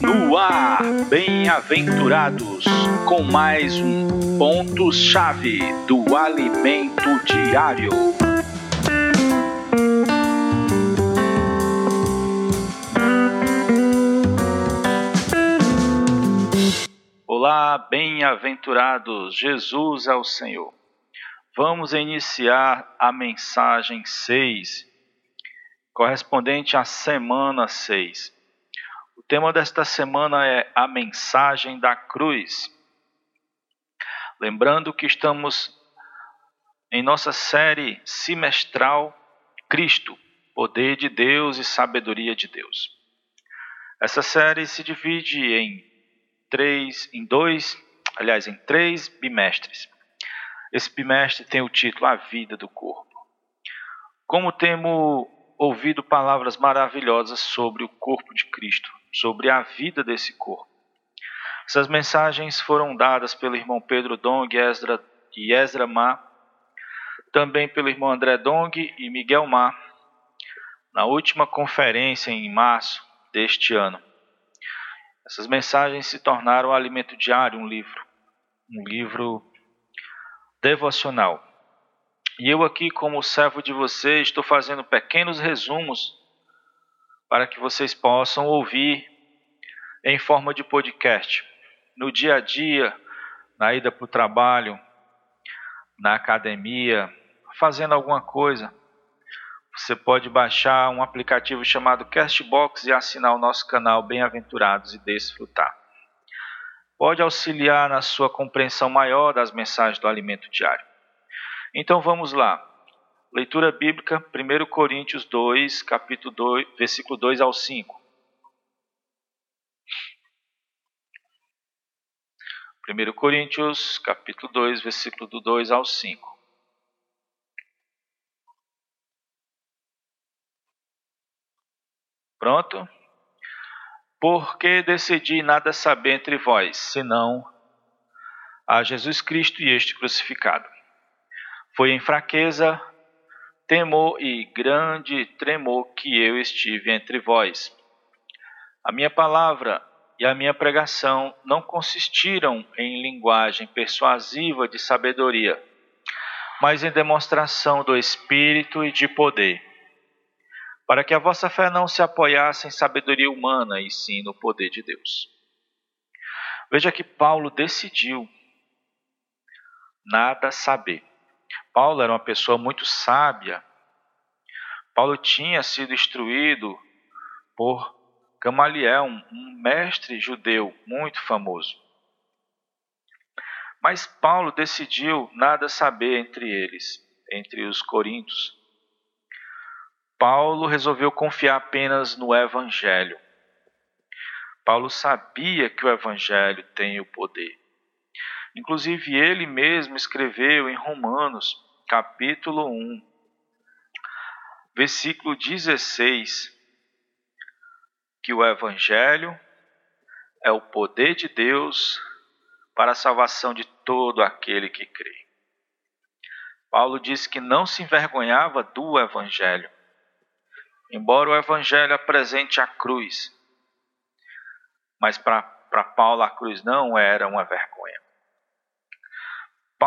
No ar, bem-aventurados, com mais um ponto-chave do alimento diário. Olá, bem-aventurados, Jesus é o Senhor. Vamos iniciar a mensagem 6, correspondente à semana 6. O tema desta semana é a mensagem da cruz. Lembrando que estamos em nossa série semestral Cristo, poder de Deus e sabedoria de Deus. Essa série se divide em três, em dois, aliás, em três bimestres. Esse bimestre tem o título A Vida do Corpo. Como temos ouvido palavras maravilhosas sobre o corpo de Cristo, sobre a vida desse corpo. Essas mensagens foram dadas pelo irmão Pedro Dong Ezra, e Ezra Ma, também pelo irmão André Dong e Miguel Ma, na última conferência em março deste ano. Essas mensagens se tornaram alimento diário, um livro, um livro devocional. E eu aqui, como servo de vocês, estou fazendo pequenos resumos para que vocês possam ouvir em forma de podcast, no dia a dia, na ida para o trabalho, na academia, fazendo alguma coisa você pode baixar um aplicativo chamado Castbox e assinar o nosso canal Bem-aventurados e desfrutar. Pode auxiliar na sua compreensão maior das mensagens do alimento diário. Então vamos lá. Leitura bíblica, 1 Coríntios 2, capítulo 2, versículo 2 ao 5. 1 Coríntios, capítulo 2, versículo do 2 ao 5. Pronto? Porque decidi nada saber entre vós, senão a Jesus Cristo e este crucificado. Foi em fraqueza, temor e grande tremor que eu estive entre vós. A minha palavra e a minha pregação não consistiram em linguagem persuasiva de sabedoria, mas em demonstração do Espírito e de poder para que a vossa fé não se apoiasse em sabedoria humana, e sim no poder de Deus. Veja que Paulo decidiu nada saber. Paulo era uma pessoa muito sábia. Paulo tinha sido instruído por Gamaliel, um mestre judeu muito famoso. Mas Paulo decidiu nada saber entre eles, entre os coríntios. Paulo resolveu confiar apenas no Evangelho. Paulo sabia que o Evangelho tem o poder. Inclusive, ele mesmo escreveu em Romanos, capítulo 1, versículo 16, que o Evangelho é o poder de Deus para a salvação de todo aquele que crê. Paulo disse que não se envergonhava do Evangelho, Embora o Evangelho apresente a cruz, mas para Paulo a cruz não era uma vergonha.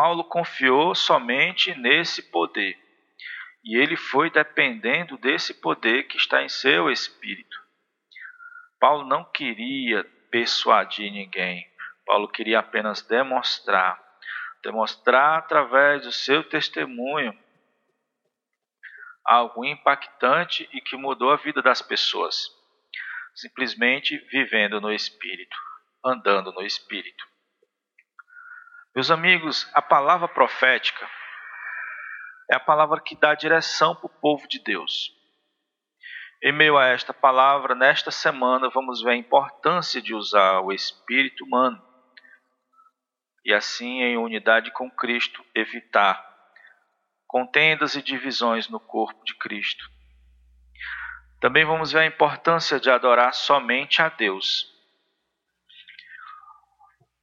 Paulo confiou somente nesse poder e ele foi dependendo desse poder que está em seu espírito. Paulo não queria persuadir ninguém, Paulo queria apenas demonstrar demonstrar através do seu testemunho algo impactante e que mudou a vida das pessoas, simplesmente vivendo no Espírito, andando no Espírito. Meus amigos, a palavra profética é a palavra que dá direção para o povo de Deus. Em meio a esta palavra, nesta semana, vamos ver a importância de usar o espírito humano e, assim, em unidade com Cristo, evitar contendas e divisões no corpo de Cristo. Também vamos ver a importância de adorar somente a Deus,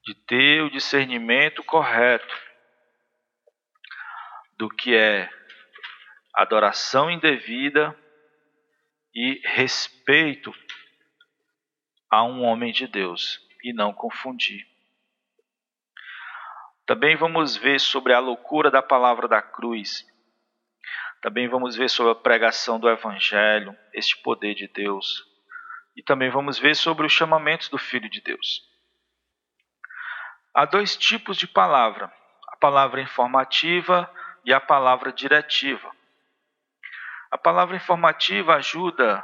de ter o discernimento correto do que é adoração indevida e respeito a um homem de Deus e não confundir. Também vamos ver sobre a loucura da palavra da cruz. Também vamos ver sobre a pregação do Evangelho, este poder de Deus. E também vamos ver sobre os chamamentos do Filho de Deus. Há dois tipos de palavra: a palavra informativa e a palavra diretiva. A palavra informativa ajuda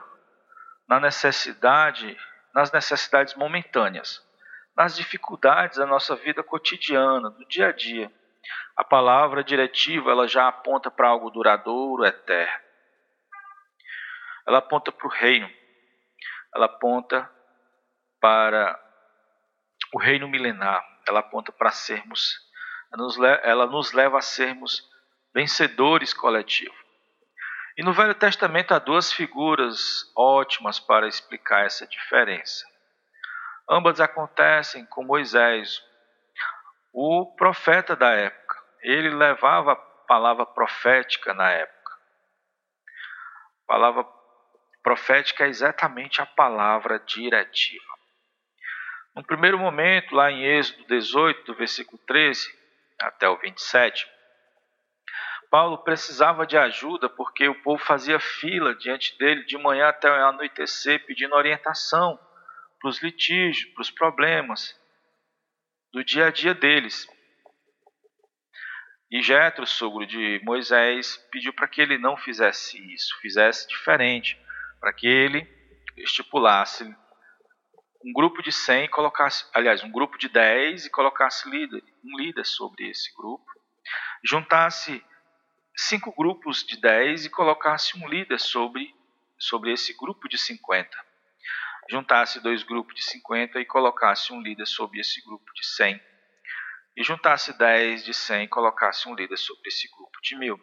na necessidade, nas necessidades momentâneas nas dificuldades da nossa vida cotidiana, do dia a dia. A palavra diretiva ela já aponta para algo duradouro, eterno. Ela aponta para o reino. Ela aponta para o reino milenar. Ela aponta para sermos, ela nos leva a sermos vencedores coletivos. E no Velho Testamento há duas figuras ótimas para explicar essa diferença. Ambas acontecem com Moisés, o profeta da época. Ele levava a palavra profética na época. A palavra profética é exatamente a palavra diretiva. No primeiro momento, lá em Êxodo 18, do versículo 13 até o 27, Paulo precisava de ajuda porque o povo fazia fila diante dele de manhã até anoitecer pedindo orientação para os litígios, para os problemas do dia a dia deles. E Jetro, sogro de Moisés, pediu para que ele não fizesse isso, fizesse diferente, para que ele estipulasse um grupo de 100 colocasse, aliás, um grupo de 10 e colocasse líder, um líder sobre esse grupo. Juntasse cinco grupos de 10 e colocasse um líder sobre, sobre esse grupo de 50 juntasse dois grupos de 50 e colocasse um líder sobre esse grupo de 100. E juntasse 10 de 100 e colocasse um líder sobre esse grupo de mil.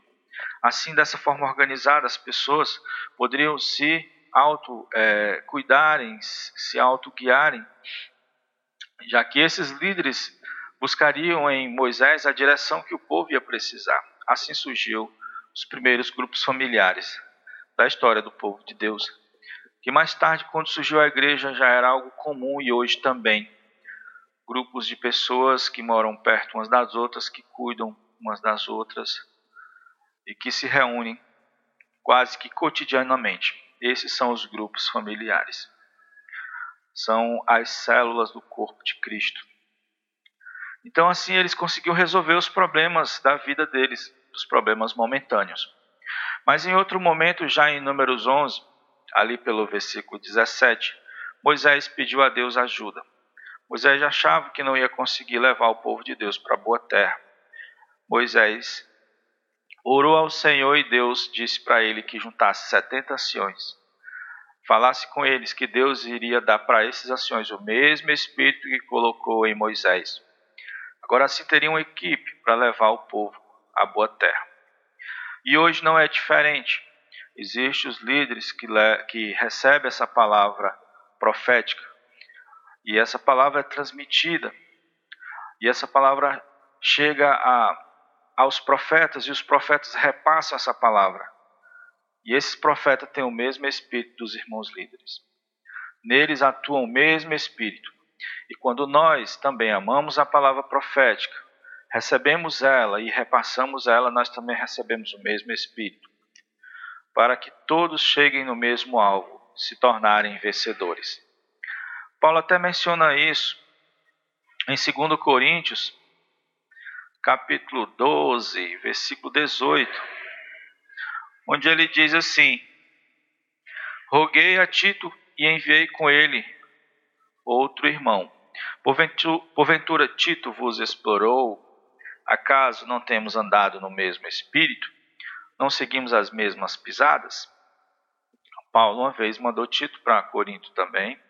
Assim, dessa forma organizada, as pessoas poderiam se auto-cuidarem, é, se auto-guiarem, já que esses líderes buscariam em Moisés a direção que o povo ia precisar. Assim surgiu os primeiros grupos familiares da história do povo de Deus que mais tarde, quando surgiu a igreja, já era algo comum e hoje também. Grupos de pessoas que moram perto umas das outras, que cuidam umas das outras e que se reúnem quase que cotidianamente. Esses são os grupos familiares. São as células do corpo de Cristo. Então, assim, eles conseguiam resolver os problemas da vida deles, os problemas momentâneos. Mas em outro momento, já em Números 11, ali pelo versículo 17, Moisés pediu a Deus ajuda. Moisés achava que não ia conseguir levar o povo de Deus para a boa terra. Moisés orou ao Senhor e Deus disse para ele que juntasse 70 anciões. Falasse com eles que Deus iria dar para esses anciões o mesmo espírito que colocou em Moisés. Agora assim teria uma equipe para levar o povo à boa terra. E hoje não é diferente. Existem os líderes que, que recebem essa palavra profética. E essa palavra é transmitida. E essa palavra chega a, aos profetas e os profetas repassam essa palavra. E esses profetas têm o mesmo espírito dos irmãos líderes. Neles atua o mesmo espírito. E quando nós também amamos a palavra profética, recebemos ela e repassamos ela, nós também recebemos o mesmo espírito para que todos cheguem no mesmo alvo, se tornarem vencedores. Paulo até menciona isso em 2 Coríntios, capítulo 12, versículo 18, onde ele diz assim: Roguei a Tito e enviei com ele outro irmão. Porventura, porventura Tito vos explorou? Acaso não temos andado no mesmo espírito? não seguimos as mesmas pisadas? Paulo uma vez mandou Tito para Corinto também,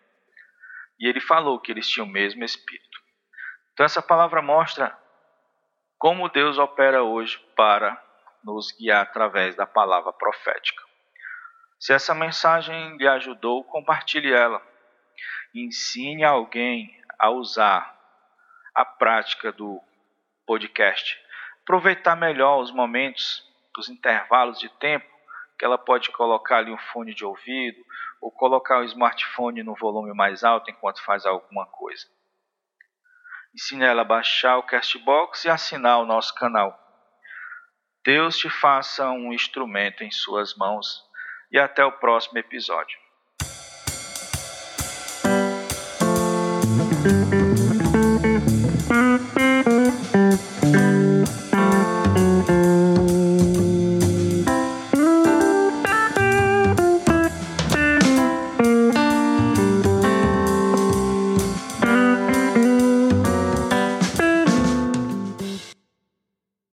e ele falou que eles tinham o mesmo espírito. Então essa palavra mostra como Deus opera hoje para nos guiar através da palavra profética. Se essa mensagem lhe ajudou, compartilhe ela. Ensine alguém a usar a prática do podcast. Aproveitar melhor os momentos dos intervalos de tempo que ela pode colocar ali um fone de ouvido ou colocar o smartphone no volume mais alto enquanto faz alguma coisa. Ensine ela a baixar o Castbox e assinar o nosso canal. Deus te faça um instrumento em suas mãos e até o próximo episódio.